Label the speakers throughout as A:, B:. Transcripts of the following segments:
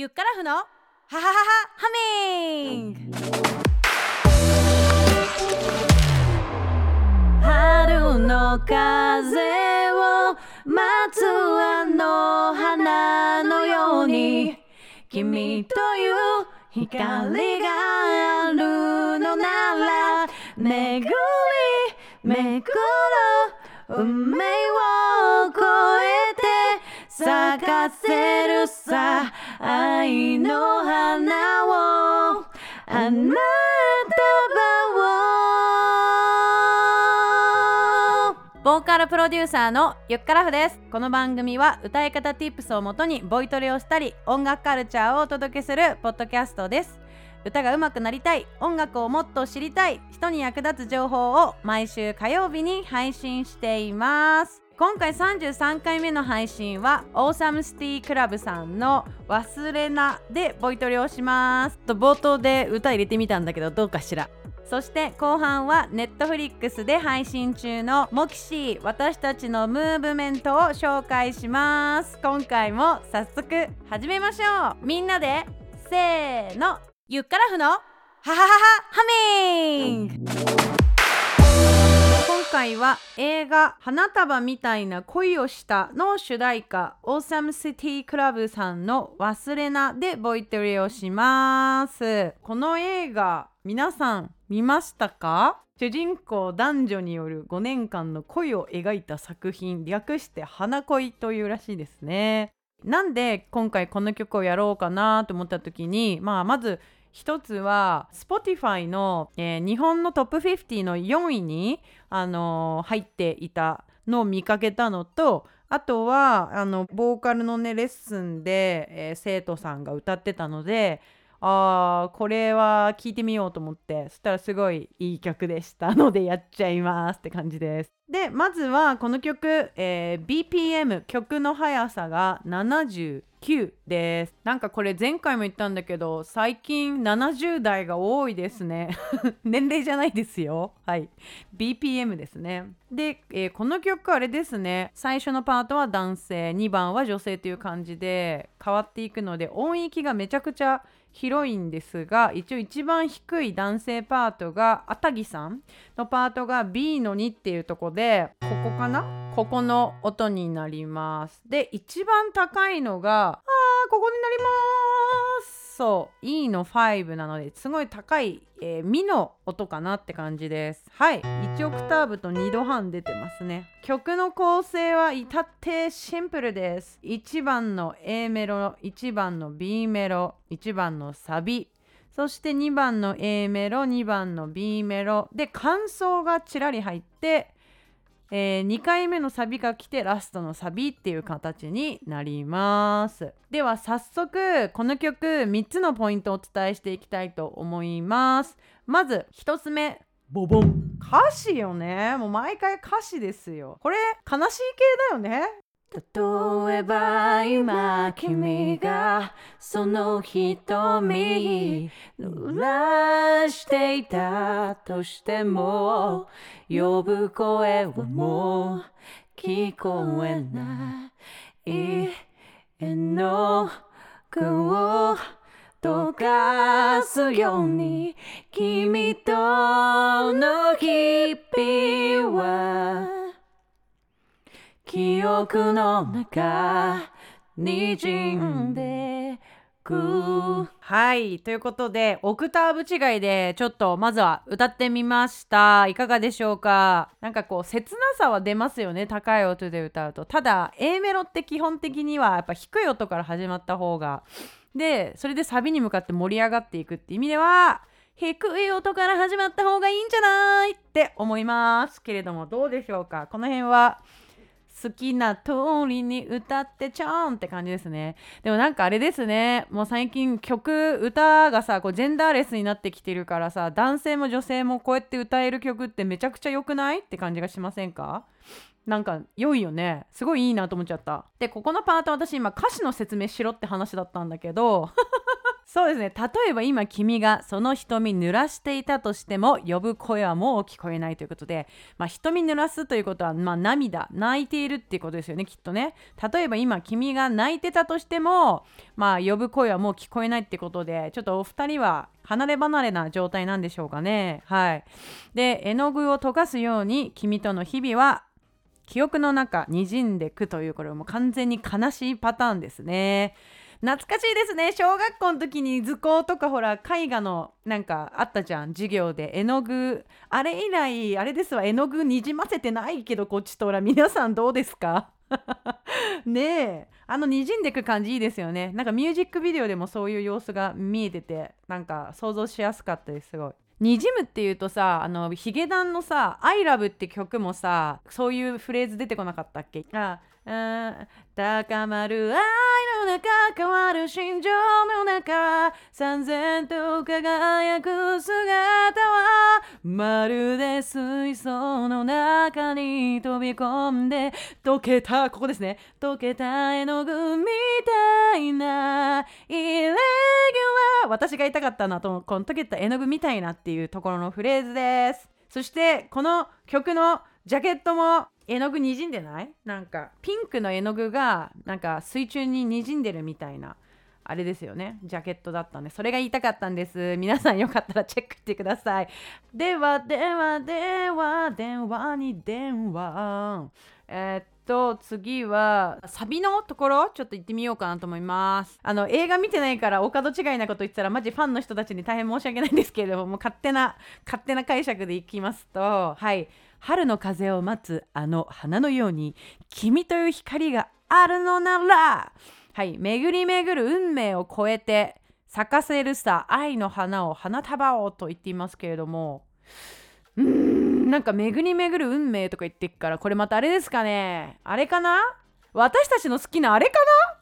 A: ゆっからふのははははハミン。グ春の風を待つあの花のように君という光があるのなら巡り巡る運命を越えて咲かせるさ。愛の花をあなたをボーカルプロデューサーのゆっからふです。この番組は歌い方 Tips をもとにボイトレをしたり音楽カルチャーをお届けするポッドキャストです。歌が上手くなりたい音楽をもっと知りたい人に役立つ情報を毎週火曜日に配信しています。今回33回目の配信はオーサムシティクラブさんの「忘れな」でボイトレをします。と冒頭で歌入れてみたんだけどどうかしら。そして後半はネットフリックスで配信中のモキシー私たちのムーブメントを紹介します。今回も早速始めましょう。みんなでせーの。ゆっからふのははははハミング今回は映画「花束みたいな恋をした」の主題歌オーサムシティクラブさんの「忘れな」でボイトレをします。この映画皆さん見ましたか？主人公男女による5年間の恋を描いた作品略して花恋というらしいですね。なんで今回この曲をやろうかなと思った時に、まあ、まず一つは Spotify の、えー、日本のトップ50の4位に、あのー、入っていたのを見かけたのとあとはあのボーカルのねレッスンで、えー、生徒さんが歌ってたのであーこれは聴いてみようと思って。そしたらすごいいい曲でしたのでやっちゃいますって感じです。でまずはこの曲、えー、BPM 曲の速さが79です。なんかこれ前回も言ったんだけど最近70代が多いですね。年齢じゃないですよ。はい。BPM ですね。で、えー、この曲あれですね。最初のパートは男性2番は女性という感じで変わっていくので音域がめちゃくちゃ広いんですが一応一番低い男性パートがあたぎさんのパートが B の2っていうとこでここかな？ここの音になります。で一番高いのがここになります。そう E の5なのですごい高い、えー、ミの音かなって感じです。はい。1オクターブと2度半出てますね。曲の構成は至ってシンプルです。1番の A メロ1番の B メロ1番のサビ。そして2番の A メロ2番の B メロ。で感想がちらり入ってえー、2回目のサビが来てラストのサビっていう形になります。では早速この曲3つのポイントをお伝えしていきたいと思います。まず1つ目。ボボン。歌詞よね。もう毎回歌詞ですよ。これ悲しい系だよね例えば今君がその瞳濡らしていたとしても呼ぶ声はもう聞こえない。絵の具を溶かすように君との日々は記憶の中にじんでく。はいということでオクターブ違いでちょっとまずは歌ってみました。いかがでしょうか？なんかこう切なさは出ますよね高い音で歌うと。ただ A メロって基本的にはやっぱ低い音から始まった方が。でそれでサビに向かって盛り上がっていくって意味では低い音から始まった方がいいんじゃないって思います。けれどもどうでしょうか？この辺は好きな通りに歌ってちょんって感じですね。でもなんかあれですね。もう最近曲歌がさこうジェンダーレスになってきてるからさ男性も女性もこうやって歌える曲ってめちゃくちゃ良くないって感じがしませんか？なんか良いよね。すごいいいなと思っちゃった。でここのパート私今歌詞の説明しろって話だったんだけど。そうですね。例えば今君がその瞳濡らしていたとしても呼ぶ声はもう聞こえないということで、まあ、瞳濡らすということは、まあ、涙泣いているっていうことですよねきっとね。例えば今君が泣いてたとしても、まあ、呼ぶ声はもう聞こえないってことでちょっとお二人は離れ離れな状態なんでしょうかね。はい。で絵の具を溶かすように君との日々は記憶の中にじんでくというこれも完全に悲しいパターンですね。懐かしいですね。小学校の時に図工とかほら絵画のなんかあったじゃん。授業で。絵の具。あれ以来あれですわ。絵の具にじませてないけどこっちとほら皆さんどうですか？ねえ。あのにじんでく感じいいですよね。なんかミュージックビデオでもそういう様子が見えててなんか想像しやすかったですすごい。にじむっていうとさあのヒゲダンのさ「ILOVE」って曲もさそういうフレーズ出てこなかったっけ？あ高まる愛の中変わる心情の中三千と輝く姿はまるで水槽の中に飛び込んで溶けたここですね。溶けた絵の具みたいなイレギュラー私が言いたかったなとこの溶けた絵の具みたいなっていうところのフレーズです。そしてこの曲のジャケットも絵の具にじんでない？なんかピンクの絵の具がなんか水中ににじんでるみたいなあれですよね。ジャケットだったんでそれが言いたかったんです。皆さんよかったらチェックしてください。ではではでは電話に電話。えー、っと次はサビのところちょっと行ってみようかなと思います。あの映画見てないからお門違いなこと言ったらマジファンの人たちに大変申し訳ないんですけれどももう勝手な勝手な解釈でいきますとはい。春の風を待つあの花のように君という光があるのなら。はい巡り巡る運命を超えて咲かせるさ愛の花を花束をと言っていますけれども。うーんなんか巡り巡る運命とか言ってっからこれまたあれですかね。あれかな？私たちの好きなあれか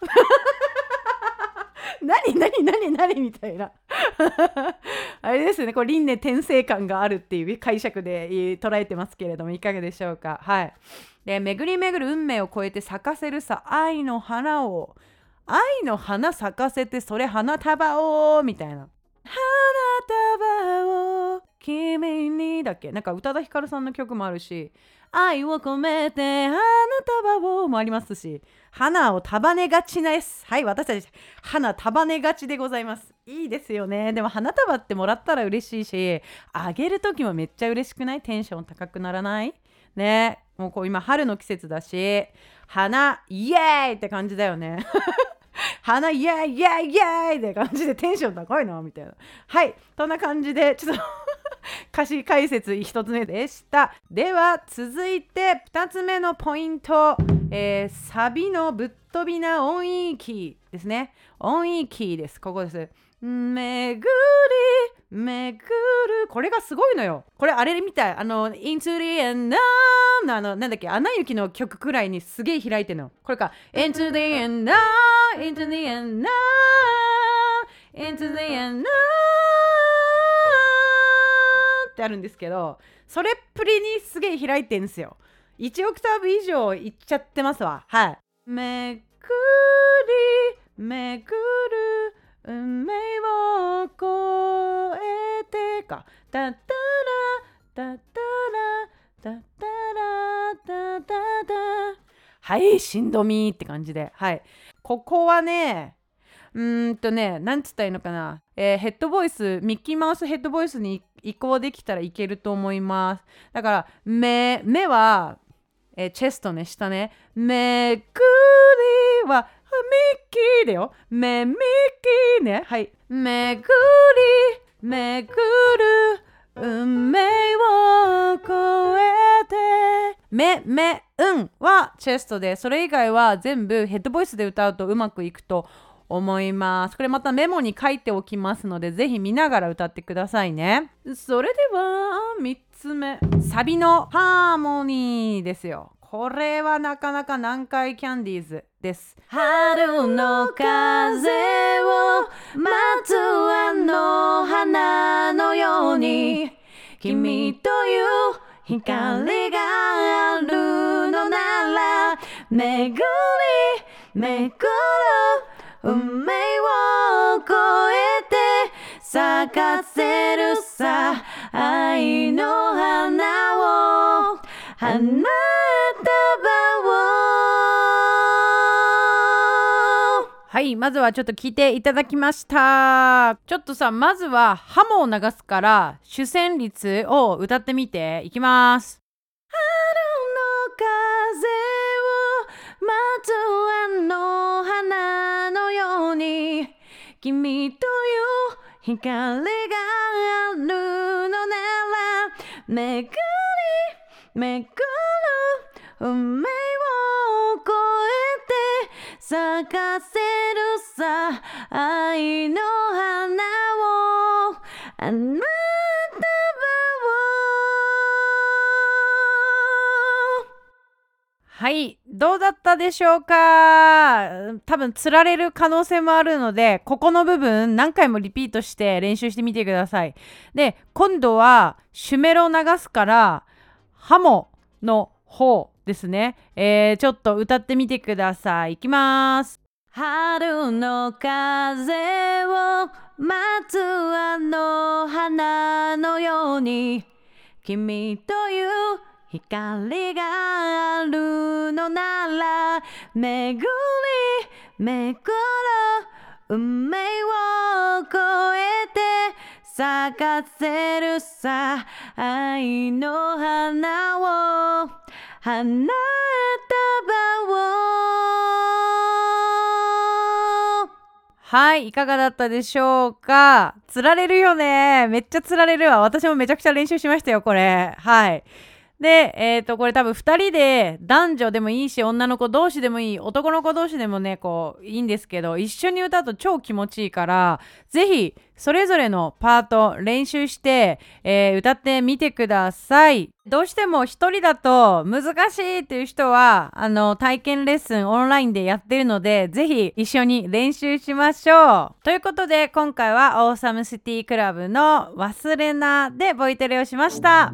A: な？何何何何みたいな。あれですね。これ輪廻転生感があるっていう解釈で捉えてますけれどもいかがでしょうか？はい。で巡り巡る運命を超えて咲かせるさ愛の花を愛の花咲かせてそれ花束をみたいな。花束を君にだっけ。なんか宇多田ヒカルさんの曲もあるし愛を込めて花束をもありますし花を束ねがちなですはい私たち花束ねがちでございます。いいですよね。でも花束ってもらったら嬉しいしあげる時もめっちゃ嬉しくない？テンション高くならない？ね。もうこう今春の季節だし花イエーイって感じだよね。花イエーイイエーイイエーイって感じでテンション高いなみたいな。はいそんな感じでちょっと 歌詞解説1つ目でした。では続いて2つ目のポイント、えー、サビのぶっ飛びな音域ですね。音域です。ここです。めぐりめぐる。これがすごいのよ。これあれみたい。あの Into the end のあのなんだっけ。アナ雪の曲くらいにすげえ開いてるの。これか。Into the end Into the end Into the end ってあるんですけどそれっぷりにすげえ開いてるんですよ。1オクターブ以上いっちゃってますわ。はい。めくりめくる運命を越えてか。タッタラタッタラタッタラタッタタはいしんどみって感じで。はい。ここはねうんとねなんつったらいいのかな、えー、ヘッドボイスミッキーマウスヘッドボイスに移行できたらいけると思います。だから目目は、えー、チェストね下ねめくりはミッキーだよ。め、ミッキーね。はい。めぐり、めぐる、運命を越えて。め、め、うんはチェストで、それ以外は全部ヘッドボイスで歌うとうまくいくと思います。これまたメモに書いておきますので、ぜひ見ながら歌ってくださいね。それでは、3つ目。サビのハーモニーですよ。これはなかなか南海キャンディーズです。春の風を待つあの花のように君という光があるのなら巡り巡る運命を越えて咲かせるさ愛の花を花束を。はいまずはちょっと聞いていただきました。ちょっとさまずはハモを流すから主旋律を歌ってみて。いきます。春の風を待つあの花のように君という光があるめぐりめぐる運命を越えて咲かせるさ愛の花をあなたはい。どうだったでしょうか？多分つられる可能性もあるのでここの部分何回もリピートして練習してみてください。で今度はシュメロ流すからハモの方ですね、えー、ちょっと歌ってみてください。いきます。春の風を待つあの花のように君という光があるのなら巡り巡る運命を越えて咲かせるさ愛の花を。花束を。はいいかがだったでしょうか？つられるよね。めっちゃつられるわ。私もめちゃくちゃ練習しましたよこれ。はい。で、えっ、ー、と、これ多分2人で男女でもいいし、女の子同士でもいい、男の子同士でもね、こう、いいんですけど、一緒に歌うと超気持ちいいから、ぜひ、それぞれのパート練習して、えー、歌ってみてください。どうしても1人だと難しいっていう人は、あの、体験レッスンオンラインでやってるので、ぜひ一緒に練習しましょう。ということで、今回はオーサムシティクラブの忘れなでボイトレをしました。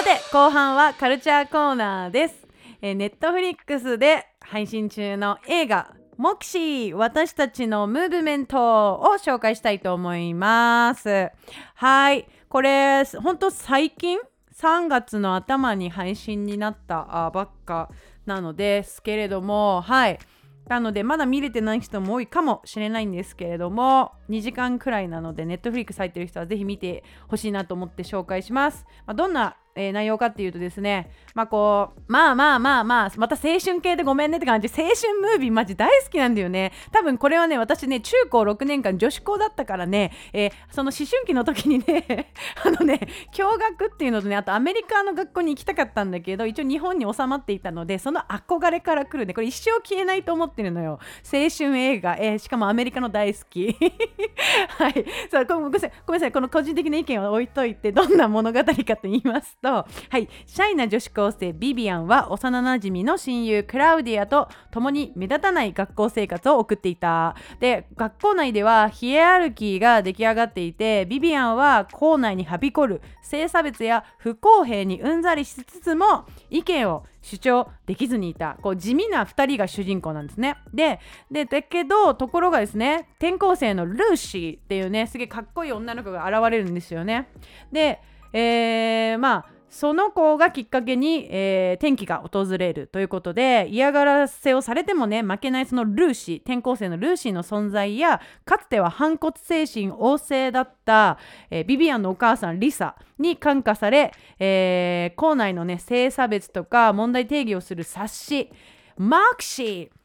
A: さて後半はカルチャーコーナーです、えー、ネットフリックスで配信中の映画モクシー私たちのムーブメントを紹介したいと思います。はい。これほんと最近？3月の頭に配信になったばっかなのですけれどもはい。なのでまだ見れてない人も多いかもしれないんですけれども2時間くらいなのでネットフリックス入ってる人はぜひ見てほしいなと思って紹介します、まあ、どんなえー、内容かっていうとですねまあこうまあまあまあまあまた青春系でごめんねって感じ青春ムービーマジ大好きなんだよね。多分これはね私ね中高6年間女子校だったからね、えー、その思春期の時にね あのね共学っていうのとねあとアメリカの学校に行きたかったんだけど一応日本に収まっていたのでその憧れから来るねこれ一生消えないと思ってるのよ。青春映画、えー、しかもアメリカの大好き。はい。そうごめんなさい。ごめんなさい。この個人的な意見を置いといてどんな物語かと言いますとはいシャイな女子高生ビビアンは幼なじみの親友クラウディアと共に目立たない学校生活を送っていた。で学校内ではヒエラルキーが出来上がっていてビビアンは校内にはびこる性差別や不公平にうんざりしつつも意見を主張できずにいた。こう地味な2人が主人公なんですね。ででだけどところがですね転校生のルーシーっていうねすげえかっこいい女の子が現れるんですよね。でえー、まあその子がきっかけに、えー、転機が訪れるということで嫌がらせをされてもね負けないそのルーシー転校生のルーシーの存在やかつては反骨精神旺盛だった、えー、ビビアンのお母さんリサに感化され、えー、校内のね性差別とか問題定義をする冊子マークシー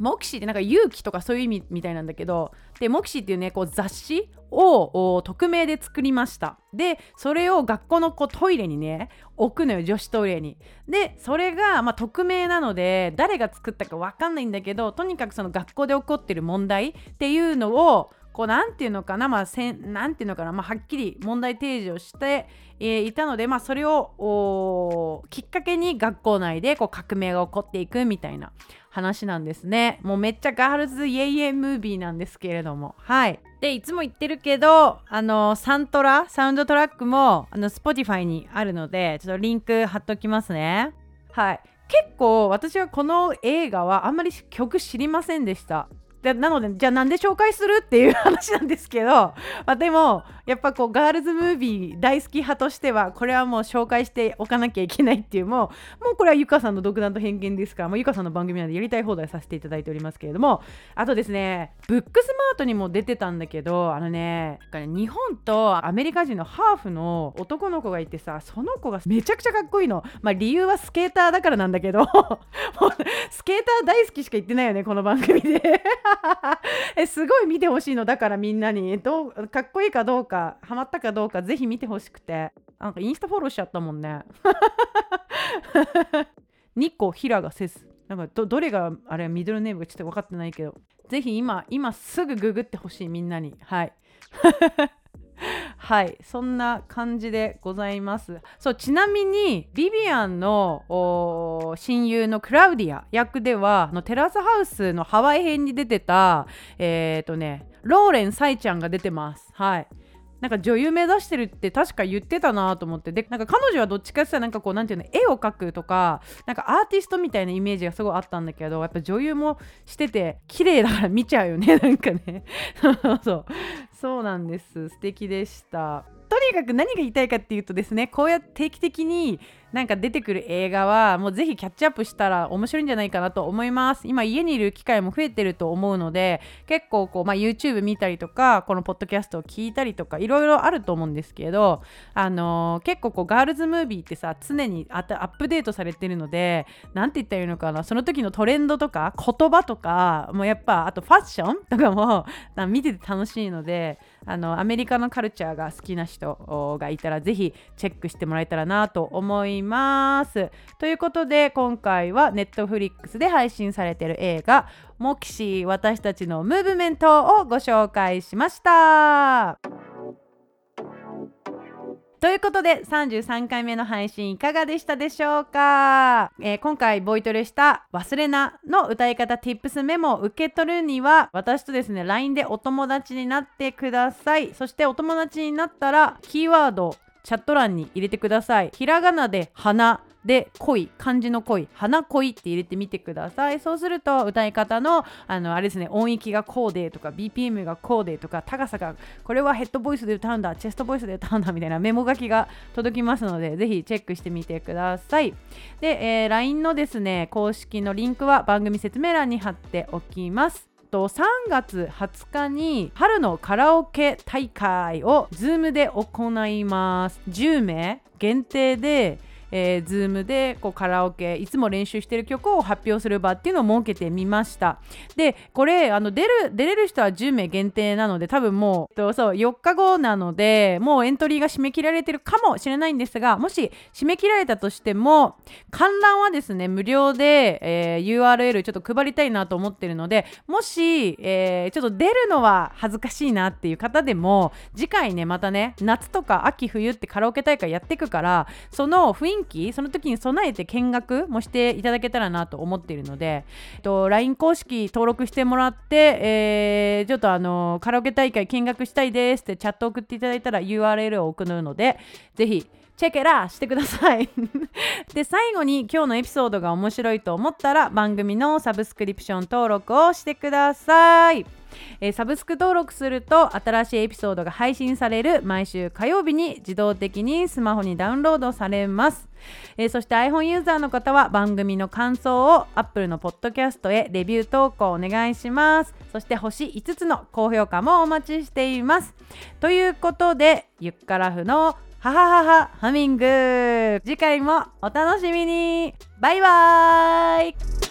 A: モキシーってなんか勇気とかそういう意味みたいなんだけどでモキシーっていうねこう雑誌を匿名で作りました。でそれを学校のこうトイレにね置くのよ女子トイレに。でそれが、まあ、匿名なので誰が作ったか分かんないんだけどとにかくその学校で起こってる問題っていうのをこうなんていうのかな、まあ、せんなんていうのかな、まあ、はっきり問題提示をして、え、いたので、まあ、それをきっかけに学校内でこう革命が起こっていくみたいな話なんですね。もうめっちゃガールズイエイエムービーなんですけれども。はい。で、いつも言ってるけど、あの、サントラ、サウンドトラックも、あの、Spotify にあるので、ちょっとリンク貼っときますね。はい。結構私はこの映画はあんまり曲知りませんでした。でなのでじゃあなんで紹介するっていう話なんですけど、まあ、でもやっぱこうガールズムービー大好き派としてはこれはもう紹介しておかなきゃいけないっていうもうもうこれはゆかさんの独断と偏見ですからもうゆかさんの番組なんでやりたい放題させていただいておりますけれどもあとですねブックスマートにも出てたんだけどあのね日本とアメリカ人のハーフの男の子がいてさその子がめちゃくちゃかっこいいの。まあ理由はスケーターだからなんだけど スケーター大好きしか言ってないよねこの番組で。えすごい見てほしいのだからみんなに。どうかっこいいかどうかハマったかどうかぜひ見てほしくて。なんかインスタフォローしちゃったもんね。日光平がせずなんかどどれがあれミドルネームかちょっと分かってないけど。ぜひ今今すぐググってほしいみんなに。はい。はいそんな感じでございます。そうちなみにビビアンの親友のクラウディア役ではのテラスハウスのハワイ編に出てたえっ、ー、とねローレン・サイちゃんが出てます。はい。なんか女優目指してるって確か言ってたなと思って。でなんか彼女はどっちかって言ったらなんかこうなんていうの絵を描くとかなんかアーティストみたいなイメージがすごいあったんだけどやっぱ女優もしてて綺麗だから見ちゃうよね なんかね。そう。そうなんです。素敵でした。とにかく何が言いたいかっていうとですねこうやって定期的になんか出てくる映画はもうぜひキャッチアップしたら面白いんじゃないかなと思います今家にいる機会も増えてると思うので結構こう、まあ、YouTube 見たりとかこのポッドキャストを聞いたりとかいろいろあると思うんですけどあのー、結構こうガールズムービーってさ常にアップデートされてるので何て言ったらいいのかなその時のトレンドとか言葉とかもやっぱあとファッションとかも 見てて楽しいのであのアメリカのカルチャーが好きな人がいたらぜひチェックしてもらえたらなと思います。います。ということで今回は Netflix で配信されている映画「モキシー私たちのムーブメント」をご紹介しました。ということで33回目の配信いかがでしたでしょうか、えー、今回ボイトレした「忘れな」の歌い方 Tips メモを受け取るには私とですね LINE でお友達になってください。そしてお友達になったらキーワードチャット欄に入れてください。ひらがなで花で恋漢字の恋。花恋って入れてみてください。そうすると歌い方のあのあれですね音域がこうでとか BPM がこうでとか高さがこれはヘッドボイスで歌うんだチェストボイスで歌うんだみたいなメモ書きが届きますのでぜひチェックしてみてください。で、えー、LINE のですね公式のリンクは番組説明欄に貼っておきます。と3月20日に春のカラオケ大会を Zoom で行います。10名限定でえー、Zoom でこうカラオケいつも練習してる曲を発表する場っていうのを設けてみました。でこれあの出る出れる人は10名限定なので多分もうとそう4日後なのでもうエントリーが締め切られてるかもしれないんですがもし締め切られたとしても観覧はですね無料で、えー、URL ちょっと配りたいなと思ってるのでもし、えー、ちょっと出るのは恥ずかしいなっていう方でも次回ねまたね夏とか秋冬ってカラオケ大会やっていくからその雰囲気気その時に備えて見学もしていただけたらなと思っているので、えっと、LINE 公式登録してもらって、えー、ちょっとあのカラオケ大会見学したいですってチャット送っていただいたら URL を送るのでぜひチェケラしてください。で最後に今日のエピソードが面白いと思ったら番組のサブスクリプション登録をしてください。えー、サブスク登録すると新しいエピソードが配信される毎週火曜日に自動的にスマホにダウンロードされます、えー、そして iPhone ユーザーの方は番組の感想を Apple のポッドキャストへレビュー投稿お願いします。そして星5つの高評価もお待ちしています。ということでゆっからふのはははハミング。次回もお楽しみに。バイバーイ。